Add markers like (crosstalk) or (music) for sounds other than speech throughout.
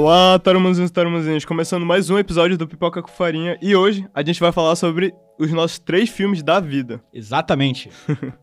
Olá, tarumanzinhos e começando mais um episódio do Pipoca com Farinha e hoje a gente vai falar sobre os nossos três filmes da vida. Exatamente. (laughs)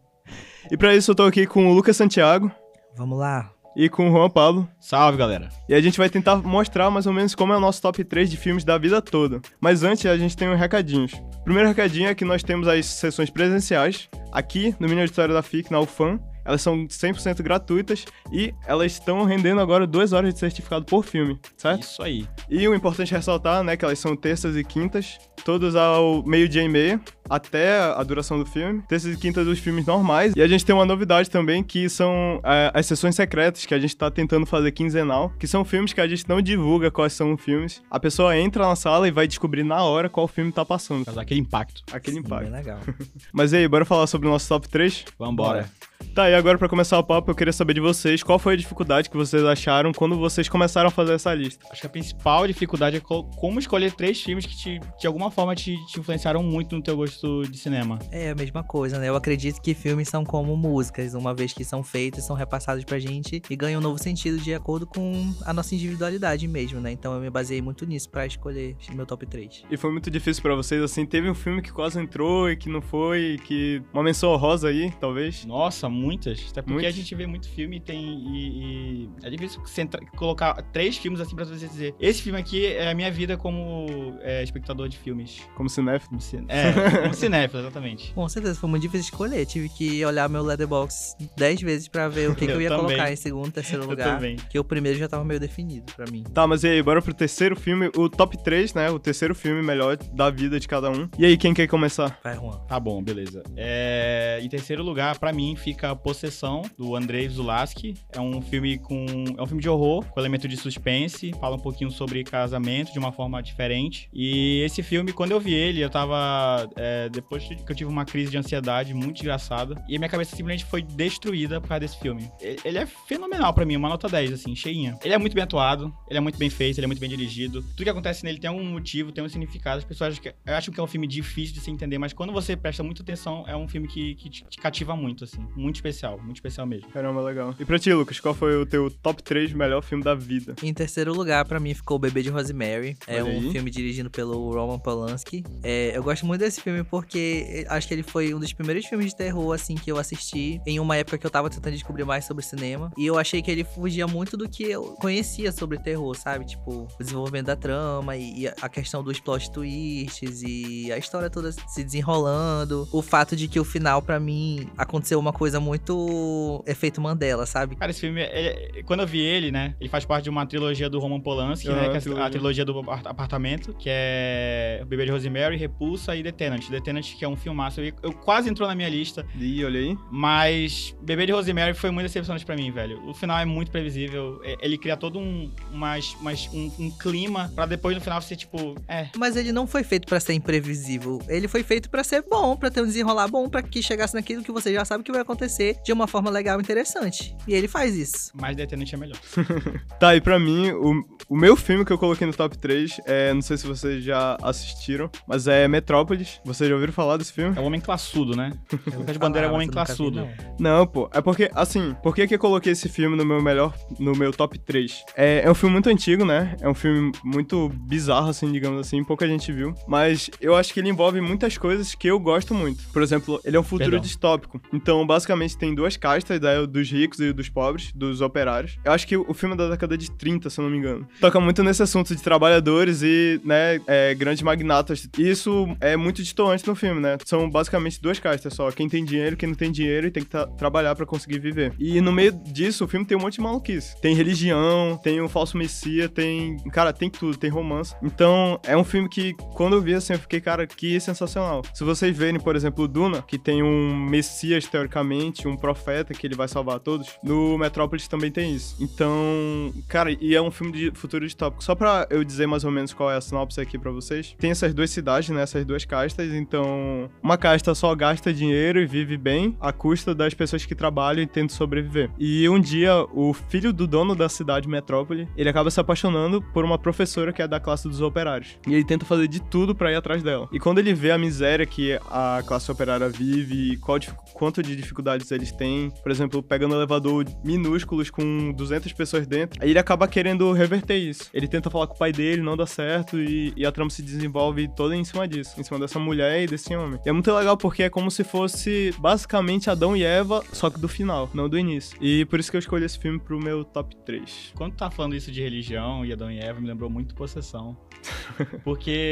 E pra isso eu tô aqui com o Lucas Santiago Vamos lá. e com o Juan Pablo. Salve, galera. E a gente vai tentar mostrar mais ou menos como é o nosso top 3 de filmes da vida toda. Mas antes a gente tem uns recadinhos. O primeiro recadinho é que nós temos as sessões presenciais aqui no Mini Auditório da FIC, na UFAM. Elas são 100% gratuitas e elas estão rendendo agora duas horas de certificado por filme, certo? Isso aí. E o importante é ressaltar, né, que elas são terças e quintas, todos ao meio-dia e meia, até a duração do filme. Terças e quintas dos filmes normais. E a gente tem uma novidade também, que são é, as sessões secretas, que a gente tá tentando fazer quinzenal, que são filmes que a gente não divulga quais são os filmes. A pessoa entra na sala e vai descobrir na hora qual filme tá passando. Causar aquele impacto. Aquele Bem impacto. legal. (laughs) Mas e aí, bora falar sobre o nosso top 3? Vambora. Tá, e agora pra começar o papo, eu queria saber de vocês, qual foi a dificuldade que vocês acharam quando vocês começaram a fazer essa lista? Acho que a principal dificuldade é co- como escolher três filmes que te, de alguma forma te, te influenciaram muito no teu gosto de cinema. É a mesma coisa, né? Eu acredito que filmes são como músicas, uma vez que são feitos, são repassados pra gente e ganham um novo sentido de acordo com a nossa individualidade mesmo, né? Então eu me baseei muito nisso pra escolher meu top 3. E foi muito difícil pra vocês, assim, teve um filme que quase entrou e que não foi, que... Uma menção honrosa aí, talvez? Nossa, muitas. Até porque Muitos. a gente vê muito filme e tem. E, e é difícil centra- colocar três filmes assim pra você dizer. Esse filme aqui é a minha vida como é, espectador de filmes. Como cinéfilo. É, como cinéfilo, exatamente. Com certeza, foi muito difícil escolher. Tive que olhar meu Letterboxd 10 vezes pra ver o que, que eu Eu ia também. colocar em segundo, terceiro Eu lugar. também. Que o primeiro já tava meio definido pra mim. Tá, mas e aí, bora pro terceiro filme, o top 3, né? O terceiro filme melhor da vida de cada um. E aí, quem quer começar? Vai, Juan. Tá bom, beleza. É, em terceiro lugar, pra mim, fica a Possessão, do Andrei Zulaski. É um filme com. É um filme de horror, com elemento de suspense. Fala um pouquinho sobre casamento de uma forma diferente. E esse filme, quando eu vi ele, eu tava. é, depois que eu tive uma crise de ansiedade muito desgraçada. E a minha cabeça simplesmente foi destruída por causa desse filme. Ele é fenomenal pra mim, uma nota 10, assim, cheinha. Ele é muito bem atuado, ele é muito bem feito, ele é muito bem dirigido. Tudo que acontece nele tem algum motivo, tem um significado. As pessoas acham que, acham que é um filme difícil de se entender, mas quando você presta muita atenção, é um filme que, que te, te cativa muito, assim. Muito especial, muito especial mesmo. Caramba, legal. E pra ti, Lucas, qual foi o teu top 3 melhor filme da vida? Em terceiro lugar, pra mim, ficou O Bebê de Rosemary. É um filme dirigido pelo Roman Polanski. É, eu gosto muito desse filme porque eh, acho que ele foi um dos primeiros filmes de terror, assim, que eu assisti em uma época que eu tava tentando descobrir mais sobre cinema. E eu achei que ele fugia muito do que eu conhecia sobre terror, sabe? Tipo, o desenvolvimento da trama e, a questão dos plot twists e a história toda se desenrolando. O fato de que o final, pra mim, aconteceu uma coisa muito efeito Mandela, sabe? Cara, esse filme, ele- quando eu vi ele, né, ele faz parte de uma trilogia do Roman Polanski, Aham, né, que é a- trilogia. do apart- apartamento, que é O Bebê de Rosemary, Repulsa e The Tenant. The Tenant, que é um filmaço, eu, eu quase entrou na minha lista, Ih, olha aí. Mas Bebê de Rosemary foi muito decepcionante pra mim, velho. O final é muito previsível. É- Ele cria todo um, umas, umas- um, um clima pra depois no final ser tipo, é. Mas ele não foi feito pra ser imprevisível. Ele foi feito pra ser bom, pra ter um desenrolar bom, pra que chegasse naquilo que você já sabe que vai acontecer de uma forma legal e interessante. E ele faz isso. Mas The Tenant é melhor. (laughs) Tá, e pra mim, o, o meu filme que eu coloquei no top 3, é, não sei se vocês já assistiram, mas é Metrópolis. Vocês já ouviram falar desse filme? É o homem classudo, né? (laughs) Lucas Bandeira é um falava, homem classudo. não. Não, pô. É porque, assim, por que, que eu coloquei esse filme no meu melhor, no meu top 3? É, é um filme muito antigo, né? É um filme muito bizarro, assim, digamos assim, pouca gente viu. Mas eu acho que ele envolve muitas coisas que eu gosto muito. Por exemplo, ele é um futuro Perdão. distópico. Então, basicamente, tem duas castas, né? Dos ricos e dos pobres, dos operários. Eu acho que o filme é da década de 30, se eu não me engano. Toca muito nesse assunto de trabalhadores e, né, é, grandes magnatas. E isso é muito no filme, né? São basicamente duas castas só. Quem tem dinheiro, quem não tem dinheiro e tem que tra- trabalhar pra conseguir viver. E no meio disso, o filme tem um monte de maluquice. Tem religião, tem o falso messia, tem... Cara, tem tudo, tem romance. Então, é um filme que, quando eu vi assim, eu fiquei, cara, que sensacional. Se vocês verem, por exemplo, Duna, que tem um messias, teoricamente, um profeta que ele vai salvar todos, no Metrópolis também tem isso. Então, cara, e é um filme de futuro distópico. Só pra eu dizer mais ou menos qual é a sinopse aqui pra vocês. Tem essas duas cidades, né? Essas duas castas. Então, uma casta só gasta dinheiro e vive bem à custa das pessoas que trabalham e tentam sobreviver. E um dia, o filho do dono da cidade metrópole, ele acaba se apaixonando por uma professora que é da classe dos operários. E ele tenta fazer de tudo pra ir atrás dela. E quando ele vê a miséria que a classe operária vive e qual, quanto de dificuldade detalhes. Eles têm, por exemplo, pegando elevador minúsculos com 200 pessoas dentro, aí ele acaba querendo reverter isso. Ele tenta falar com o pai dele, não dá certo, e, e a trama se desenvolve toda em cima disso, em cima dessa mulher e desse homem. E é muito legal porque é como se fosse basicamente Adão e Eva, só que do final, não do início. E por isso que eu escolhi esse filme pro meu top 3. Quando tá falando isso de religião e Adão e Eva, me lembrou muito Possessão. (laughs) Porque.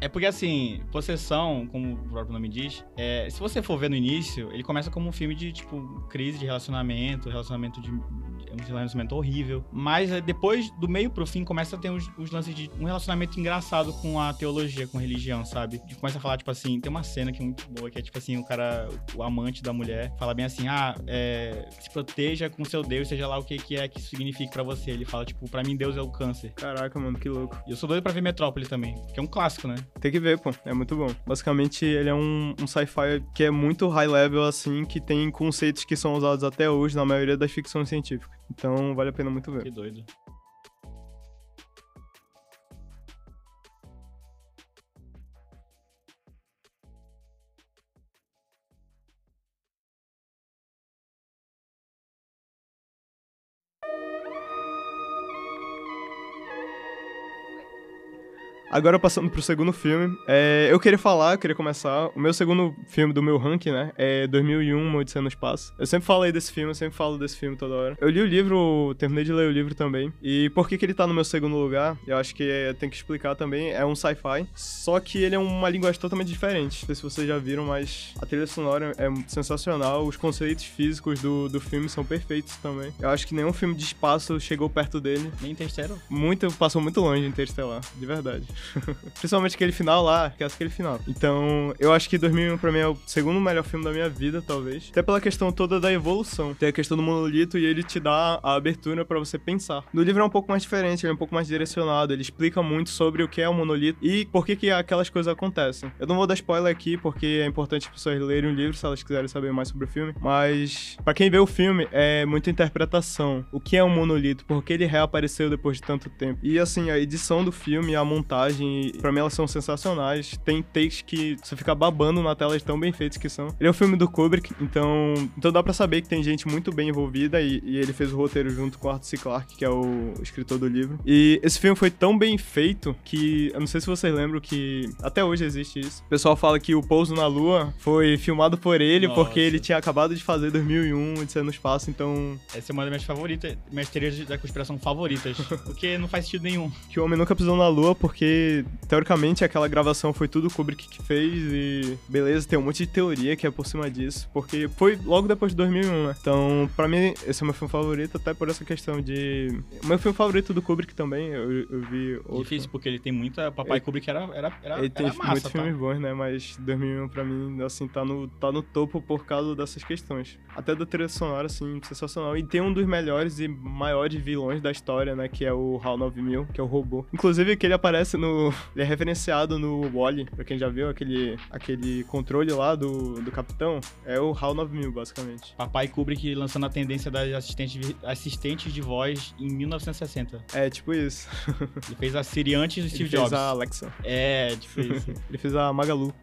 É porque assim, Possessão, como o próprio nome diz, é, se você for ver no início, ele começa como um filme de, tipo, crise de relacionamento, relacionamento de. Um relacionamento horrível. Mas é, depois, do meio pro fim, começa a ter os, os lances de um relacionamento engraçado com a teologia, com a religião, sabe? E começa a falar, tipo assim, tem uma cena que é muito boa, que é tipo assim, o cara, o amante da mulher, fala bem assim: ah, é, se proteja com seu Deus, seja lá o que, que é que isso signifique pra você. Ele fala, tipo, pra mim Deus é o câncer. Caraca, mano, que louco. E eu sou doido pra ver Metrópole também, que é um clássico, né? Tem que ver, pô. É muito bom. Basicamente, ele é um, um sci-fi que é muito high level, assim, que tem conceitos que são usados até hoje na maioria das ficções científicas. Então, vale a pena muito ver. Que doido. Agora passando pro segundo filme, é, eu queria falar, eu queria começar. O meu segundo filme do meu ranking, né? É 2001, Uma Odisseia no Espaço. Eu sempre falei desse filme, eu sempre falo desse filme toda hora. Eu li o livro, terminei de ler o livro também. E por que, que ele tá no meu segundo lugar? Eu acho que é, tem que explicar também. É um sci-fi, só que ele é uma linguagem totalmente diferente. Não sei se vocês já viram, mas a trilha sonora é sensacional. Os conceitos físicos do, do filme são perfeitos também. Eu acho que nenhum filme de espaço chegou perto dele. Nem Interstellar? Muito, passou muito longe de Interstellar, de verdade. (laughs) Principalmente aquele final lá, que é aquele final. Então, eu acho que 2001 pra mim é o segundo melhor filme da minha vida, talvez. Até pela questão toda da evolução. Tem a questão do monolito e ele te dá a abertura para você pensar. No livro é um pouco mais diferente, ele é um pouco mais direcionado, ele explica muito sobre o que é o monolito e por que que aquelas coisas acontecem. Eu não vou dar spoiler aqui porque é importante as pessoas lerem o livro se elas quiserem saber mais sobre o filme, mas para quem vê o filme é muita interpretação. O que é um monolito? Por que ele reapareceu depois de tanto tempo? E assim, a edição do filme, a montagem Pra mim elas são sensacionais. Tem takes que você fica babando na tela de tão bem feitos que são. Ele é um filme do Kubrick, então, então dá pra saber que tem gente muito bem envolvida e, e ele fez o roteiro junto com Arthur C. Clarke, que é o escritor do livro. E esse filme foi tão bem feito que, eu não sei se vocês lembram que até hoje existe isso. O pessoal fala que o Pouso na Lua foi filmado por ele Nossa. porque ele tinha acabado de fazer 2001, de ser no espaço, então... Essa é uma das minhas favoritas, minhas teorias da conspiração favoritas, (laughs) porque não faz sentido nenhum. Que o homem nunca pisou na Lua porque teoricamente aquela gravação foi tudo o Kubrick que fez e beleza, tem um monte de teoria que é por cima disso, porque foi logo depois de 2001, né? Então, pra mim, esse é o meu filme favorito, até por essa questão de... O meu filme favorito do Kubrick também, eu, eu vi outro. Difícil, porque ele tem muita... Papai Ele- Kubrick era, era, era, Ele tem era massa, muitos tá? filmes bons, né? Mas 2001 pra mim, assim, tá no, tá no topo por causa dessas questões. Até da trilha sonora, assim, sensacional. E tem um dos melhores e maiores vilões da história, né? Que é o HAL 9000, que é o robô. Inclusive, que ele aparece no... Ele é referenciado no Wally, pra quem já viu aquele, aquele controle lá do, do capitão. É o HAL 9000, basicamente. Papai Kubrick lançando a tendência das assistentes, assistentes de voz em 1960. É, tipo isso. (laughs) Ele fez a Siri antes do Ele Steve fez Jobs. a Alexa. É, tipo isso. (laughs) Ele fez a Magalu.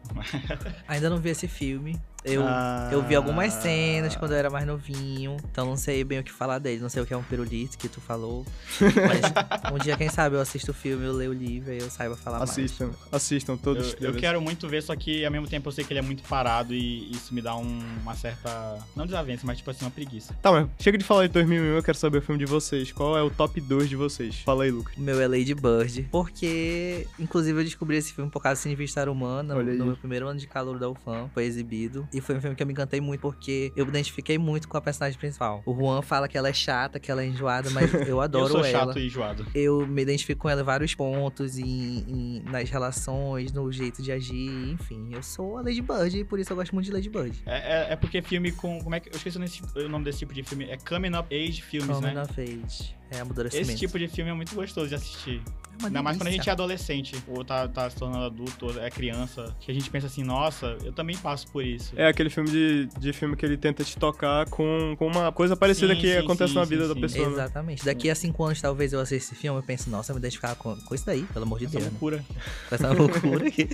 Ainda não vi esse filme. Eu, Ah. eu vi algumas cenas quando eu era mais novinho, então não sei bem o que falar dele. Não sei o que é um pirulito que tu falou. Mas (laughs) um dia, quem sabe, eu assisto o filme, eu leio o livro e eu saiba falar Assistam, assistam todos. Eu, eu quero muito ver, só que ao mesmo tempo eu sei que ele é muito parado e isso me dá um- uma certa. Não desavença, mas tipo assim, uma preguiça. Tá, mas chega de falar de 2001, eu quero saber o filme de vocês. Qual é o top 2 de vocês? Fala aí, Lucas. O meu é Lady Bird, porque, inclusive, eu descobri esse filme por causa do Cine Vista Humana, no meu primeiro ano de calor da UFAM, foi exibido. E foi um filme que eu me encantei muito, porque eu me identifiquei muito com a personagem principal. O Juan fala que ela é chata, que ela é enjoada, mas (laughs) eu eu adoro sou ela. chato e enjoado. Eu me identifico com ela em vários pontos, em, em- nas relações, no jeito de agir, enfim. Eu sou a Lady Bird e por isso eu gosto muito de Lady Bird. É, é, é porque filme com. Como é que. Eu esqueci o nome desse tipo de filme. É Coming Up Age Filmes, Coming né? of Age. É amadurecimento. Esse tipo de filme é muito gostoso de assistir. uma Ainda mais quando a gente é adolescente, ou tá, tá se tornando adulto, ou é criança, que a gente pensa assim, nossa, eu também passo por isso. É aquele filme de, de filme que ele tenta te tocar com, com uma coisa parecida Sim, que sim, acontece sim, na sim, vida da sim. pessoa. né? Exatamente. Daqui a cinco anos, talvez eu assista esse filme, eu penso, nossa, eu vou me identificar com, com isso daí, pelo amor de Essa Deus. Né? loucura. Com (laughs) essa loucura aqui.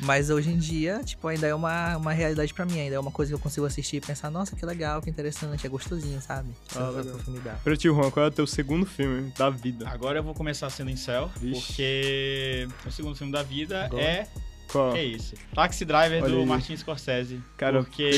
Mas hoje em dia, tipo, ainda é uma, uma realidade pra mim, ainda é uma coisa que eu consigo assistir e pensar, nossa, que legal, que interessante, é gostosinho, sabe? Essa, Ah, essa profundidade. Pra ti, Juan, qual é o teu segundo filme da vida? Agora eu vou começar sendo em céu, porque o segundo filme da vida Agora. é. Qual? Que é isso? Taxi Driver Olha do aí. Martin Scorsese. Cara, porque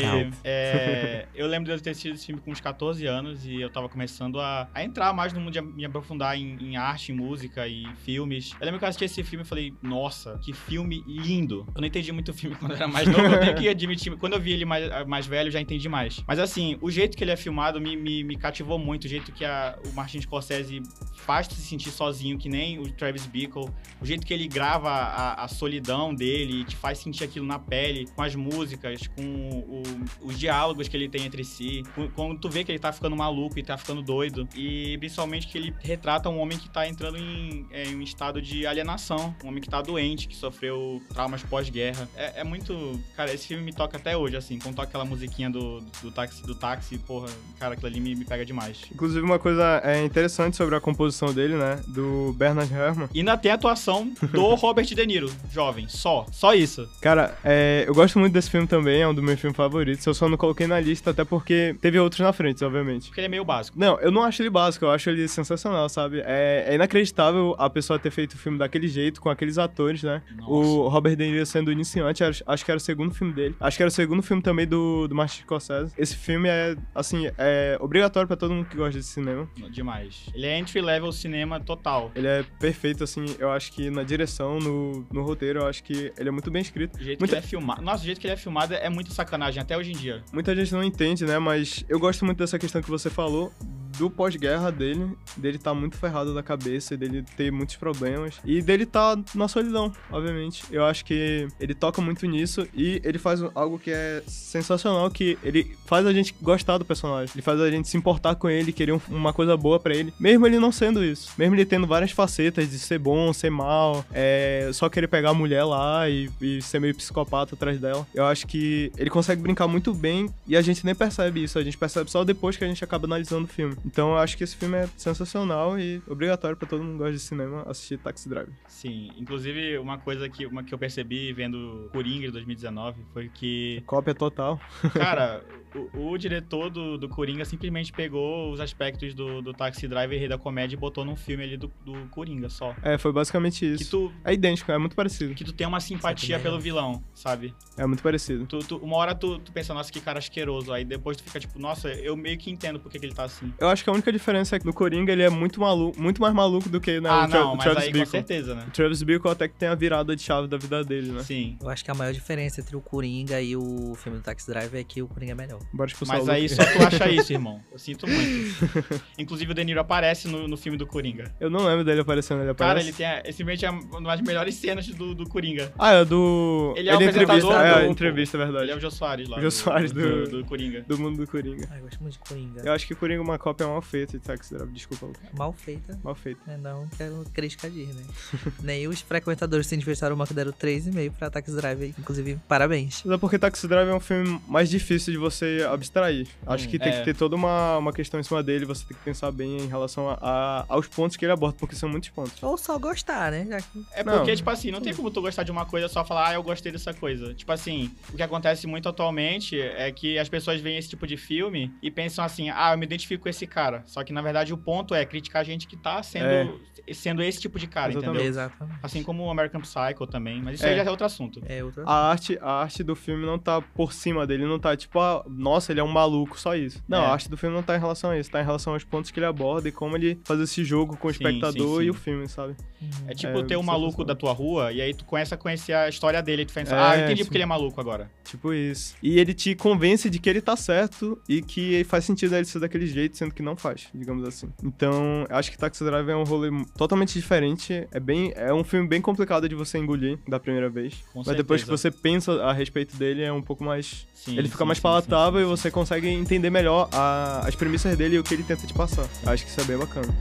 é, eu lembro de eu ter assistido esse filme com uns 14 anos e eu tava começando a, a entrar mais no mundo de me aprofundar em, em arte, em música e filmes. Eu lembro que eu assisti esse filme e falei, nossa, que filme lindo. Eu não entendi muito o filme (laughs) quando eu era mais novo, eu tenho que admitir. Quando eu vi ele mais, mais velho, eu já entendi mais. Mas assim, o jeito que ele é filmado me, me, me cativou muito, o jeito que a- o Martin Scorsese faz se sentir sozinho, que nem o Travis Bickle, o jeito que ele grava a, a solidão dele e te faz sentir aquilo na pele, com as músicas, com o- os diálogos que ele tem entre si, quando tu vê que ele tá ficando maluco e tá ficando doido, e principalmente que ele retrata um homem que tá entrando em, é, em um estado de alienação, um homem que tá doente, que sofreu traumas pós-guerra. É, é muito. Cara, esse filme me toca até hoje, assim, quando toca aquela musiquinha do, do, táxi, do táxi, porra, cara, aquilo ali me, me pega demais. Inclusive, uma coisa é, interessante sobre a composição dele, né? Do Bernard Herrmann. E ainda tem a atuação do (laughs) Robert De Niro, jovem, só, só isso. Cara, é, eu gosto muito desse filme também, é um dos meus filmes favoritos. Eu só não coloquei na lista, até porque teve outros na frente, obviamente. Porque ele é meio básico. Não, eu não acho ele básico, eu acho ele sensacional, sabe? É, é inacreditável a pessoa ter feito o filme daquele jeito, com aqueles atores, né? Nossa. O Robert De Niro sendo iniciante, acho, acho que era o segundo filme dele. Acho que era o segundo filme também do, do Martin Scorsese. Esse filme é, assim, é obrigatório pra todo mundo que gosta de cinema. Demais. Ele é entry level cinema total. Ele é perfeito, assim, eu acho que na direção, no, no roteiro, eu acho que ele é muito bem escrito. O jeito Muita- que ele é filmado. Nossa, o jeito que ele é filmado é muito sacanagem, até hoje em dia. Muita gente não entende, né? Mas eu gosto muito dessa questão que você falou do pós-guerra dele, dele tá muito ferrado da cabeça, dele ter muitos problemas e dele tá na solidão, obviamente. Eu acho que ele toca muito nisso e ele faz algo que é sensacional, que ele faz a gente gostar do personagem, ele faz a gente se importar com ele, querer um- uma coisa boa pra ele, mesmo ele não sendo isso, mesmo ele tendo várias facetas de ser bom, ser mal, é, só querer pegar a mulher lá e, e ser meio psicopata atrás dela. Eu acho que ele consegue brincar muito bem e a gente nem percebe isso, a gente percebe só depois que a gente acaba analisando o filme. Então eu acho que esse filme é sensacional e obrigatório pra todo mundo que gosta de cinema assistir Taxi Driver. Sim. Inclusive, uma coisa que, uma que eu percebi vendo Coringa de 2019 foi que, Cópia total. cara, (laughs) o, o diretor do, do Coringa simplesmente pegou os aspectos do, do Taxi Driver e Rei da Comédia e botou num filme ali do, do Coringa só. É, foi basicamente isso. tu, É idêntico, é muito parecido. que tu tem uma simpatia pelo vilão, sabe? É muito parecido. Tu, tu- uma hora tu, tu pensa, nossa, que cara asqueroso. Aí depois tu fica tipo, nossa, eu meio que entendo por que, ele tá assim. Eu acho que a única diferença é que no Coringa ele é muito maluco, muito mais maluco do que né, ah, Tra não, mas Travis aí com Bickle. certeza, né? O Travis Bickle até que tem a virada de chave da vida dele, né? Sim. Eu acho que a maior diferença entre o Coringa e o filme do Taxi Driver é que o Coringa é melhor. Bora Mas o aí só tu acha (laughs) isso, irmão. Eu sinto muito. Inclusive o De Niro aparece no, no filme do Coringa. Eu não lembro dele aparecendo, ele aparece. Cara, ele tem a, simplesmente a- uma das melhores cenas do, do Coringa. Ah, é do... Ele é o entrevista, é, do- entrevista, é verdade. Ele é o Jô Soares lá. Jô Soares do- do, do Coringa. Do mundo do Coringa. Ah, eu gosto muito de Coringa. Eu acho que Coringa é uma cópia mal feita de Taxi Driver, desculpa. Mal feita. Mal feita. né? Não quero crítica de, né? (laughs) Nem os frequentadores do Cineversário Manco deram 3,5 pra Taxi Driver. Inclusive, parabéns. Mas é porque Taxi Driver é um filme mais difícil de você abstrair. Acho Hum, que tem é. que ter toda uma, uma questão em cima dele, você tem que pensar bem em relação a, a- aos pontos que ele aborda, porque são muitos pontos. Ou só gostar, né? Já que... É Não. porque, tipo assim, não tem como tu gostar de uma coisa e só falar, ah, eu gostei dessa coisa. Tipo assim, o que acontece muito atualmente é que as pessoas veem esse tipo de filme e pensam assim, ah, eu me identifico com esse cara. Só que, na verdade, o ponto é criticar a gente que tá sendo, sendo esse tipo de cara, Exatamente. entendeu? Exatamente. Assim como o American Psycho também, mas isso É. aí já é outro assunto. É outra. A arte, a arte do filme não tá por cima dele, não tá tipo, ah, nossa, ele é um maluco, só isso. Não, É. a arte do filme não tá em relação a isso, tá em relação aos pontos que ele aborda e como ele faz esse jogo com o Sim, espectador sim, e sim. o filme, sabe? Uhum. É tipo É, ter um maluco sensacional. da tua rua e aí tu começa a conhecer a história dele tu pensa, É, ah, eu entendi sim. porque ele é maluco agora. Tipo isso. E ele te convence de que ele tá certo e que faz sentido ele ser daquele jeito, sendo que não faz, digamos assim. Então, acho que Taxi Driver é um rolê totalmente diferente. É bem, é um filme bem complicado de você engolir da primeira vez. Com Mas depois que certeza. você pensa a respeito dele, é um pouco mais. Sim, ele fica sim, mais palatável sim, e você consegue entender melhor a- as premissas dele e o que ele tenta te passar. Acho que isso é bem bacana.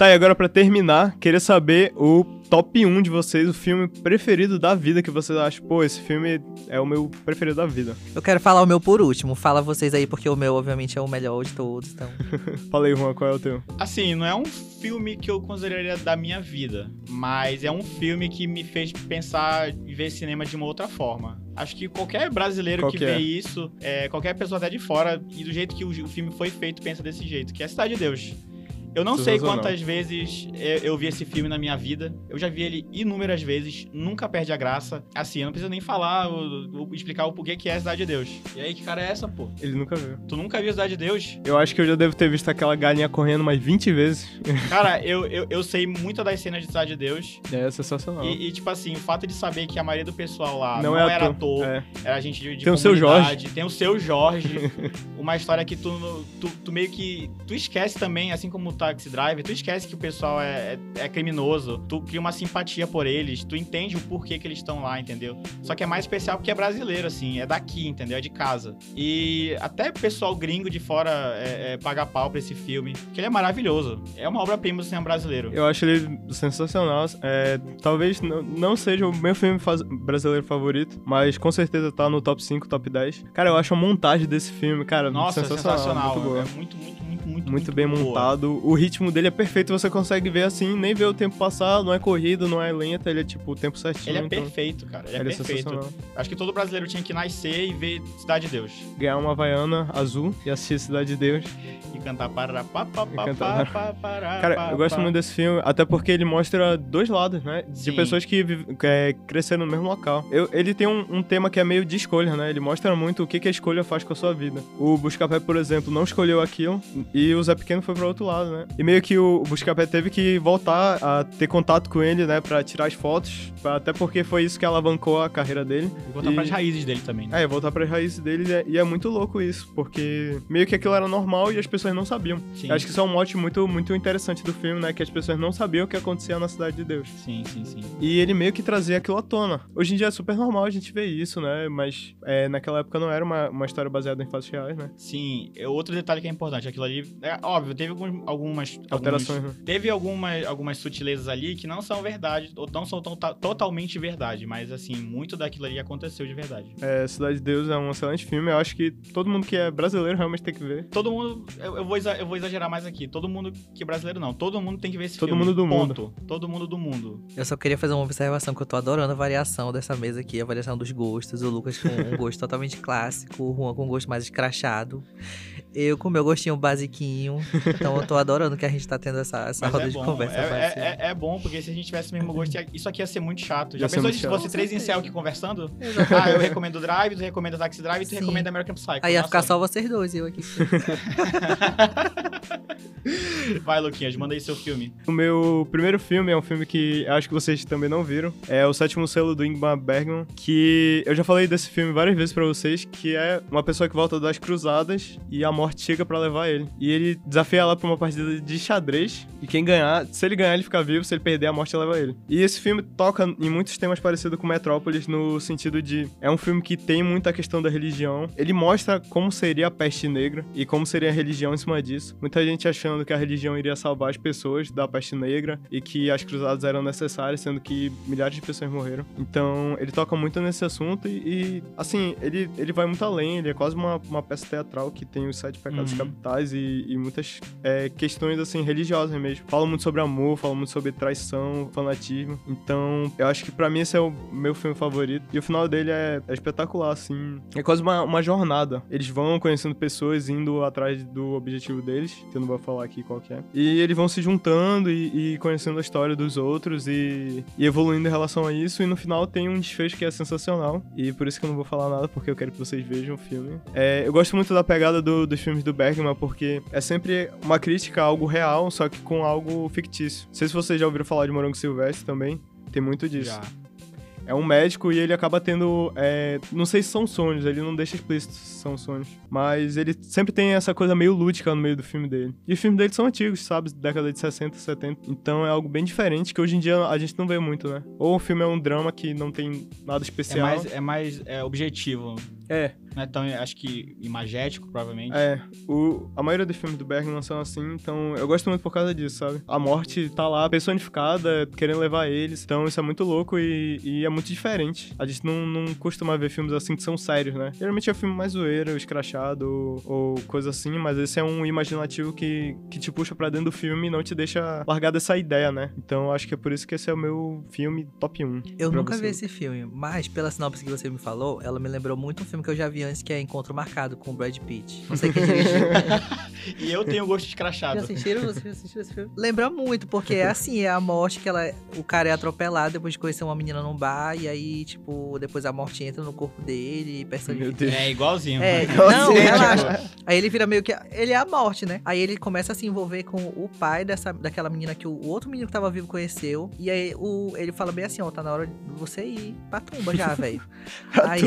Tá, e agora pra terminar, queria saber o top 1 de vocês, o filme preferido da vida que vocês acham, pô, esse filme é o meu preferido da vida. (laughs) Eu quero falar o meu por último. Fala vocês aí, porque o meu, obviamente, é o melhor de todos. Então. (laughs) Fala aí, Juan, qual é o teu? Assim, não é um filme que eu consideraria da minha vida, mas é um filme que me fez pensar e ver cinema de uma outra forma. Acho que qualquer brasileiro Qual que que vê é? isso, é, qualquer pessoa até de fora, e do jeito que o, o filme foi feito, pensa desse jeito, que é Cidade de Deus. Eu não sei Sensacional. quantas vezes eu, eu vi esse filme na minha vida. Eu já vi ele inúmeras vezes, nunca perde a graça. Assim, eu não preciso nem falar, o- o- explicar o porquê que é a Cidade de Deus. E aí, que cara é essa, pô? Ele nunca viu. Tu nunca viu a Cidade de Deus? Eu acho que eu já devo ter visto aquela galinha correndo mais 20 vezes. (laughs) Cara, eu, eu, eu sei muitas das cenas de Cidade de Deus. É sensacional. E, e, tipo assim, o fato de saber que a maioria do pessoal lá não, não, é era ator. ator, É. era gente de, de Tem o seu comunidade, Tem o seu Jorge. (laughs) uma história que tu, tu, tu meio que. Tu esquece também, assim como Taxi Driver, tu esquece que o pessoal é, é, é criminoso. Tu cria uma simpatia por eles, tu entende o porquê que eles estão lá, entendeu? Só que é mais especial porque é brasileiro, assim, é daqui, entendeu? É de casa. E até o pessoal gringo de fora é, é, paga pau pra esse filme, que ele é maravilhoso. É uma obra-prima do cinema brasileiro. Eu acho ele sensacional. É, talvez não, não seja o meu filme brasileiro favorito, mas com certeza tá no top 5, top 10. Cara, eu acho a montagem desse filme, cara, Nossa, sensacional. sensacional. Muito boa. É muito, muito, muito, muito, Muito bem boa. montado. O ritmo dele é perfeito, você consegue ver assim, nem ver o tempo passar, não é corrido, não é lenta, ele é tipo o tempo certinho. Ele é então, perfeito, cara. Ele é ele é perfeito. sensacional. Acho que todo brasileiro tinha que nascer e ver Cidade de Deus. Ganhar uma Havaiana azul e assistir Cidade de Deus. E cantar para pá, E pá, cantar pará, Cara, eu gosto muito desse filme, até porque ele mostra dois lados, né? De Sim. pessoas que é, cresceram no mesmo local. Eu- ele tem um, um tema que é meio de escolha, né? Ele mostra muito o que, que a escolha faz com a sua vida. O Buscapé, por exemplo, não escolheu aquilo e o Zé Pequeno foi pro outro lado, né? E meio que o Buscapé teve que voltar a ter contato com ele, né? Pra tirar as fotos, até porque foi isso que alavancou a carreira dele. E voltar E- pras raízes dele também. né? É, voltar pras raízes dele e é, e é muito louco isso, porque meio que aquilo era normal e as pessoas não sabiam. Sim. Acho que isso é um mote muito, muito interessante do filme, né? Que as pessoas não sabiam o que acontecia na Cidade de Deus. Sim, sim, sim. E ele meio que trazia aquilo à tona. Hoje em dia é super normal a gente ver isso, né? Mas é, naquela época não era uma, uma história baseada em fatos reais, né? Sim, é outro detalhe que é importante, aquilo ali, é óbvio, teve algum- algumas... Alterações, alguns- né? Teve algumas, algumas sutilezas ali que não são verdade, ou não são tão- ta- totalmente verdade, mas assim, muito daquilo ali aconteceu de verdade. É, Cidade de Deus é um excelente filme. Eu acho que todo mundo que é brasileiro realmente tem que ver. Todo mundo, eu, eu vou, eu vou exagerar mais aqui, todo mundo que é brasileiro não, todo mundo tem que ver esse Todo filme. mundo do ponto. Todo mundo do mundo. Eu só queria fazer uma observação que eu tô adorando a variação dessa mesa aqui, a variação dos gostos. O Lucas com um gosto (laughs) totalmente clássico, o Juan com um gosto mais escrachado. Eu com meu gostinho basiquinho. Então eu tô adorando que a gente tá tendo essa, essa Mas roda é de bom, conversa. é, é, é- é bom, porque se a gente tivesse o mesmo gosto, isso aqui ia ser muito chato. Já ser pensou se fosse três incel aqui conversando? Exatamente. Ah, eu recomendo Drive, tu recomenda Taxi Drive e tu Sim. recomenda American Psycho. Aí ia Nossa. ficar só vocês dois e eu aqui. (laughs) Vai, Luquinhas, manda aí seu filme. O meu primeiro filme é um filme que acho que vocês também não viram. É o Sétimo Selo do Ingmar Bergman, que eu já falei desse filme várias vezes pra vocês, que é uma pessoa que volta das cruzadas e a morte chega pra levar ele. E ele desafia ela pra uma partida de xadrez, e quem ganhar, se ele ganhar ele fica vivo, se ele perder a morte leva ele. E esse filme toca em muitos temas parecidos com Metrópolis, no sentido de é um filme que tem muita questão da religião. Ele mostra como seria a peste negra e como seria a religião em cima disso. Muita gente achando que a religião iria salvar as pessoas da peste negra e que as cruzadas eram necessárias, sendo que milhares de pessoas morreram. Então, ele toca muito nesse assunto e, e, assim, ele, ele vai muito além. Ele é quase uma, uma peça teatral que tem os sete pecados Uhum. capitais e, e muitas é, questões, assim, religiosas mesmo. Fala muito sobre amor, fala muito sobre traição, fanatismo. Então, eu acho que pra mim esse é o meu filme favorito. E o final dele é, é espetacular, assim. É quase uma, uma jornada. Eles vão conhecendo pessoas, indo atrás do objetivo deles, que eu não vou falar aqui qual que é. E eles vão se juntando e, e conhecendo a história dos outros e, e evoluindo em relação a isso. E no final tem um desfecho que é sensacional. E por isso que eu não vou falar nada, porque eu quero que vocês vejam o filme. É, eu gosto muito da pegada do- dos filmes do Bergman, porque é sempre uma crítica a algo real, só que com algo fictício. Não sei se vocês já ouviram falar de Morango Silvestre também. Tem muito disso. Já. É um médico e ele acaba tendo. é, não sei se são sonhos, ele não deixa explícito se são sonhos. Mas ele sempre tem essa coisa meio lúdica no meio do filme dele. E os filmes dele são antigos, sabe? Década de 60, 70. Então é algo bem diferente que hoje em dia a gente não vê muito, né? Ou o filme é um drama que não tem nada É especial. mais, é mais é, objetivo. É, Não é tão, acho que, imagético, provavelmente. é. O, a maioria dos filmes do Bergman são assim, então eu gosto muito por causa disso, sabe? A morte tá lá personificada, querendo levar eles. Então isso é muito louco e, e é muito diferente. A gente não, não costuma ver filmes assim que são sérios, né? Geralmente é um filme mais zoeiro, escrachado ou, ou coisa assim, mas esse é um imaginativo que, que te puxa pra dentro do filme e não te deixa largar dessa ideia, né? Então eu acho que é por isso que esse é o meu filme top 1. Eu nunca você. vi esse filme, mas pela sinopse que você me falou, ela me lembrou muito um filme que eu já vi antes, que é Encontro Marcado com o Brad Pitt. Não sei quem dirigiu. (laughs) E eu tenho gosto Já escrachado. assistiram? Vocês já assistiram esse filme? Lembra muito, porque é assim, é a morte que ela. O cara é atropelado depois de conhecer uma menina num bar, e aí, tipo, depois a morte entra no corpo dele e personifica. Meu Deus. É igualzinho. É, Igualzinho, não, tipo- relaxa. Aí ele vira meio que. Ele é a morte, né? Aí ele começa a se envolver com o pai dessa, daquela menina que o, o outro menino que tava vivo conheceu. E aí o, ele fala bem assim: ó, tá na hora de você ir pra tumba já, velho. (laughs) aí,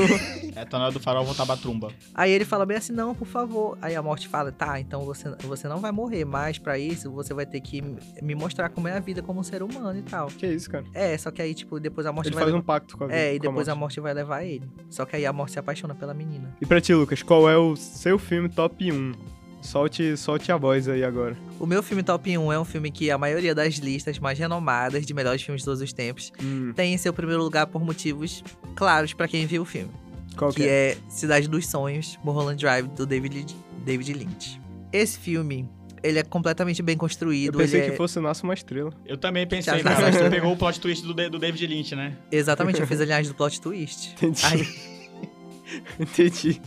É, tá na hora do farol voltar pra trumba. aí ele fala bem assim: não, por favor. Aí a morte fala: tá, então você, você não vai morrer, mas pra isso você vai ter que me mostrar como é a vida como um ser humano e tal. Que isso, cara? É, só que aí, tipo, depois a morte Ele vai. faz um pacto com a vida. É, e com a depois a morte. morte vai levar ele. Só que aí a morte se apaixona pela menina. E pra ti, Lucas, qual é o seu filme top 1? Solte, solte a voz aí agora. O meu filme top 1 é um filme que a maioria das listas mais renomadas de melhores filmes de todos os tempos Hum, tem em seu primeiro lugar por motivos claros pra quem viu o filme, qual que que é? é Cidade dos Sonhos, Mulholland Drive do David, David Lynch. Esse filme, ele é completamente bem Eu construído, pensei ele que é- fosse Nasce uma Estrela. Eu também pensei, Já- cara. Você pegou o plot twist do, do David Lynch, né? exatamente, eu fiz a linhagem do plot twist. Entendi. Aí, (laughs) Entendi.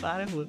para, mano.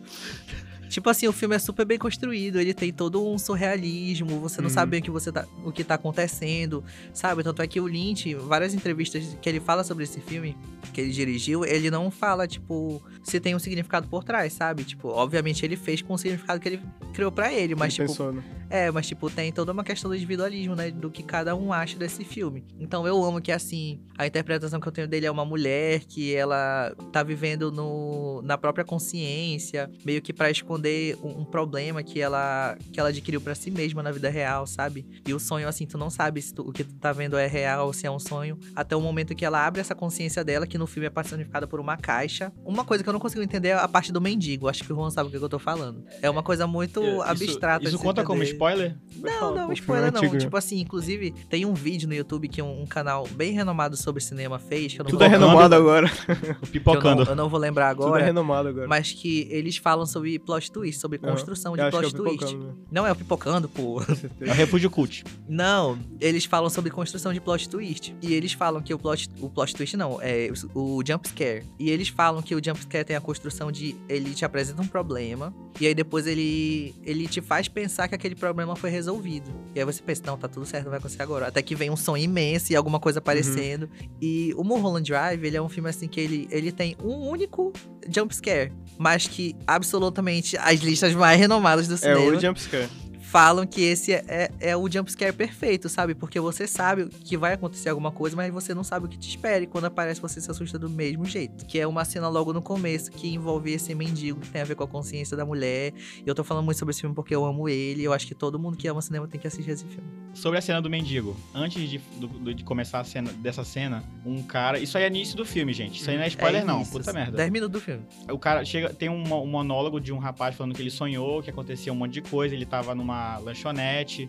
Tipo assim, o filme é super bem construído, ele tem todo um surrealismo, você não Uhum. sabe bem o que, você tá, o que tá acontecendo, sabe? Tanto é que o Lynch, várias entrevistas que ele fala sobre esse filme, que ele dirigiu, ele não fala, tipo, se tem um significado por trás, sabe? Tipo, obviamente ele fez com o significado que ele criou pra ele, mas Ele tipo, pensou, né? é, mas tipo, tem toda uma questão do individualismo, né? Do que cada um acha desse filme. Então eu amo que, assim, a interpretação que eu tenho dele é uma mulher que ela tá vivendo no, na própria consciência, meio que pra esconder um, um problema que ela, que ela adquiriu pra si mesma na vida real, sabe? E o sonho, assim, tu não sabe se tu- o que tu tá vendo é real ou se é um sonho, até o momento que ela abre essa consciência dela, que no filme é personificada por uma caixa. Uma coisa que eu não consigo entender é a parte do mendigo. Acho que o Juan sabe o que eu tô falando. É uma coisa muito Isso- abstrata. Isso de se conta como entender. spoiler? Pode Não, não, pô, spoiler filme não. antigo, né? Tipo assim, inclusive, tem um vídeo no YouTube que um, um canal bem renomado sobre cinema fez, que eu não, Tudo vou, é Pipocando. renomado agora. O que eu, não, Pipocando. eu não vou lembrar Tudo é agora. renomado agora. Mas que eles falam sobre plot twist, sobre Aham. construção de é plot o twist. Né? Não é o pipocando, pô. (laughs) É refúgio cult. Não, eles falam sobre construção de plot twist. E eles falam que o plot, o plot twist não, é o, jump scare. E eles falam que o jump scare tem a construção de ele te apresenta um problema e aí depois ele ele te faz pensar que aquele problema foi resolvido. E aí você pensa, não, tá tudo certo, não vai acontecer agora. Até que vem um som imenso e alguma coisa aparecendo. E o Mulholland Drive, ele é um filme assim que ele, ele tem um único jump scare, mas que absolutamente as listas mais renomadas do É cinema o jumpscare. Falam que esse é, é, é o jumpscare perfeito, sabe? Porque você sabe que vai acontecer alguma coisa, mas você não sabe o que te espera. E quando aparece, você se assusta do mesmo jeito. Que é uma cena logo no começo que envolve esse mendigo que tem a ver com a consciência da mulher. E eu tô falando muito sobre esse filme porque eu amo ele. Eu acho que todo mundo que ama cinema tem que assistir esse filme. Sobre a cena do mendigo. Antes de, do- de começar a cena, dessa cena, um cara. Isso aí é início do filme, gente. Isso aí não é spoiler, não. isso, Puta merda. 10 minutos do filme. O cara chega, tem um, um monólogo de um rapaz falando que ele sonhou, que acontecia um monte de coisa, ele tava numa lanchonete,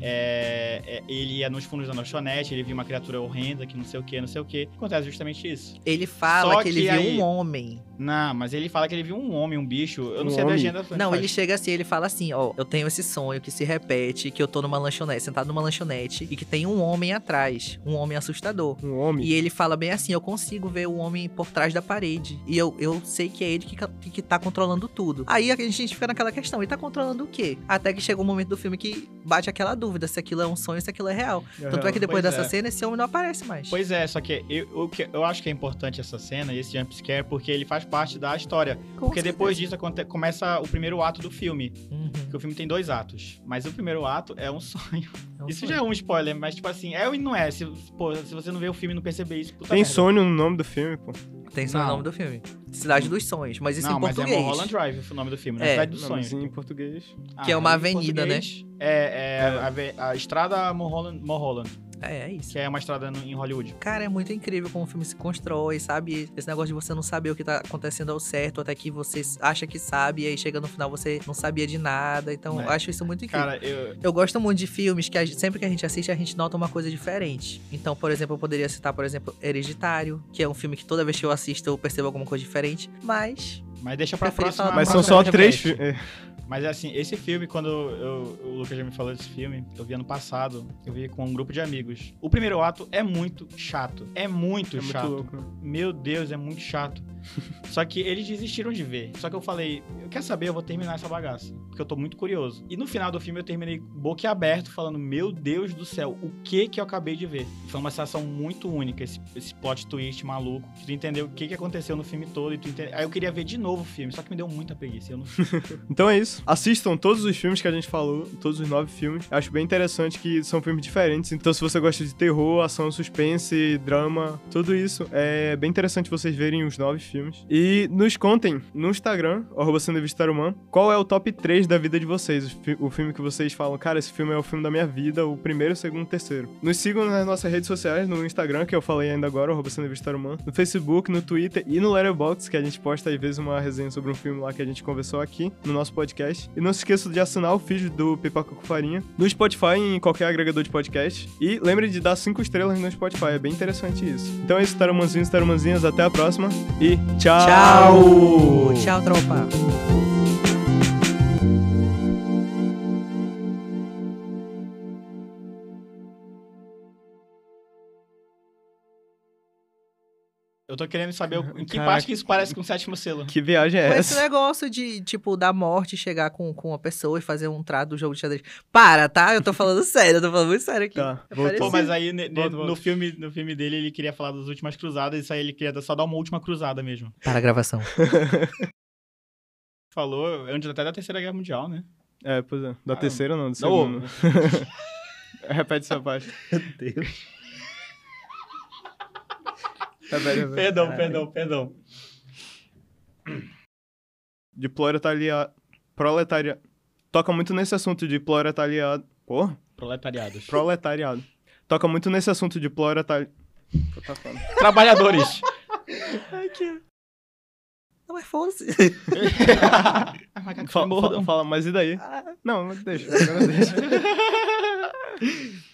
é, é, ele ia nos fundos da lanchonete, ele viu uma criatura horrenda que não sei o que, não sei o que. Acontece justamente isso. Ele fala Só que ele que viu aí- um homem. Não, mas ele fala que ele viu um homem, um bicho. Eu não Um sei homem? da agenda. Não, faz. ele chega assim, ele fala assim, ó, eu tenho esse sonho que se repete, que eu tô numa lanchonete, sentado numa lanchonete, e que tem um homem atrás, um homem assustador. Um homem. E ele fala bem assim: eu consigo ver o homem por trás da parede. E eu, eu sei que é ele que, ca- que tá controlando tudo. Aí a gente fica naquela questão: ele tá controlando o quê? Até que chega um momento do filme que bate aquela dúvida se aquilo é um sonho, se aquilo é real. Tanto é que depois Pois dessa é. cena, esse homem não aparece mais. Pois é, só que eu, que eu acho que é importante essa cena e esse jumpscare porque ele faz parte da história. Com porque certeza. depois disso começa o primeiro ato do filme. Uhum, Porque o filme tem dois atos. Mas o primeiro ato é um (laughs) sonho. é um Isso sonho. já é um spoiler, mas tipo assim, é e não é. Se, pô, se você não vê o filme e não perceber isso, puta Tem merda. sonho no nome do filme, pô. Tem só o nome do filme: Cidade dos Sonhos. Mas isso não, em mas português. é Mulholland Drive o nome do filme, não é É. Cidade dos Não, Sonhos. em português. que é uma em avenida, né? português, É, é, A, a estrada Mulholland, Mulholland. É, é isso. que é uma estrada no- em Hollywood. Cara, é muito incrível como o filme se constrói, sabe? Esse negócio de você não saber o que tá acontecendo ao certo, até que você acha que sabe, e aí chega no final você não sabia de nada. Então, É. eu acho isso muito incrível. Cara, eu. Eu gosto muito de filmes que a gente- sempre que a gente assiste, a gente nota uma coisa diferente. Então, por exemplo, eu poderia citar, por exemplo, Hereditário, que é um filme que toda vez que eu assisto eu percebo alguma coisa diferente. Mas Mas deixa pra próxima. Mas são só três filmes. Mas assim, esse filme, quando eu- o Lucas já me falou desse filme, eu vi ano passado, eu vi com um grupo de amigos. O primeiro ato é muito chato. É muito É muito chato. louco. né? Meu Deus, é muito chato. (laughs) Só que eles desistiram de ver. Só que eu falei, eu quero saber, eu vou terminar essa bagaça. Porque eu tô muito curioso. E no final do filme eu terminei boquiaberto, falando, meu Deus do céu, o que que eu acabei de ver? Foi uma sensação muito única, esse, esse plot twist maluco. Tu entendeu o que que aconteceu no filme todo. E tu entende... Aí eu queria ver de novo o filme, só que me deu muita preguiça. Eu não... (laughs) Então é isso. Assistam todos os filmes que a gente falou, todos os nove filmes. Acho bem interessante que são filmes diferentes. Então, se você gosta de terror, ação, suspense, drama, tudo isso, é bem interessante vocês verem os nove filmes. E nos contem no Instagram, arroba Sendo Tarumã, qual é o top 3 da vida de vocês. O, fi- o filme que vocês falam, cara, esse filme é o filme da minha vida, o primeiro, o segundo, o terceiro. Nos sigam nas nossas redes sociais, no Instagram, que eu falei ainda agora, arroba Sendo Tarumã, no Facebook, no Twitter e no Letterboxd, que a gente posta às vezes uma resenha sobre um filme lá que a gente conversou aqui no nosso podcast. E não se esqueça de assinar o feed do Pipoca com Farinha no Spotify em qualquer agregador de podcast. E lembre de dar cinco estrelas no Spotify, é bem interessante isso. Então é isso, tarumanzinhos e até a próxima e tchau! tchau! Tchau, tropa! Eu tô querendo saber em que Caraca. parte que isso parece com o sétimo selo. Que viagem é essa? esse negócio de, tipo, da morte chegar com, com uma pessoa e fazer um trato do jogo de xadrez. Para, tá? Eu tô falando (laughs) sério, eu tô falando muito sério aqui. Tá, É voltou. Pô, mas aí ne- ne- no, filme, no filme dele ele queria falar das últimas cruzadas, isso aí ele queria só dar uma última cruzada mesmo. Para a gravação. (laughs) Falou antes até da Terceira Guerra Mundial, né? É, pois é. Da Ah, terceira não, da Não, segunda. (laughs) Repete essa parte. Meu Deus. Repete, repete. Perdão, Caralho. perdão, perdão. De proletariado. Proletariado. Toca muito nesse assunto de proletariado. Porra, Proletariados. proletariado. Toca muito nesse assunto de proletariado. Tá falando. Trabalhadores. Não, mas foda-se. (laughs) Fala, fala, fala, mas e daí? Não, deixa. Agora deixa. (laughs)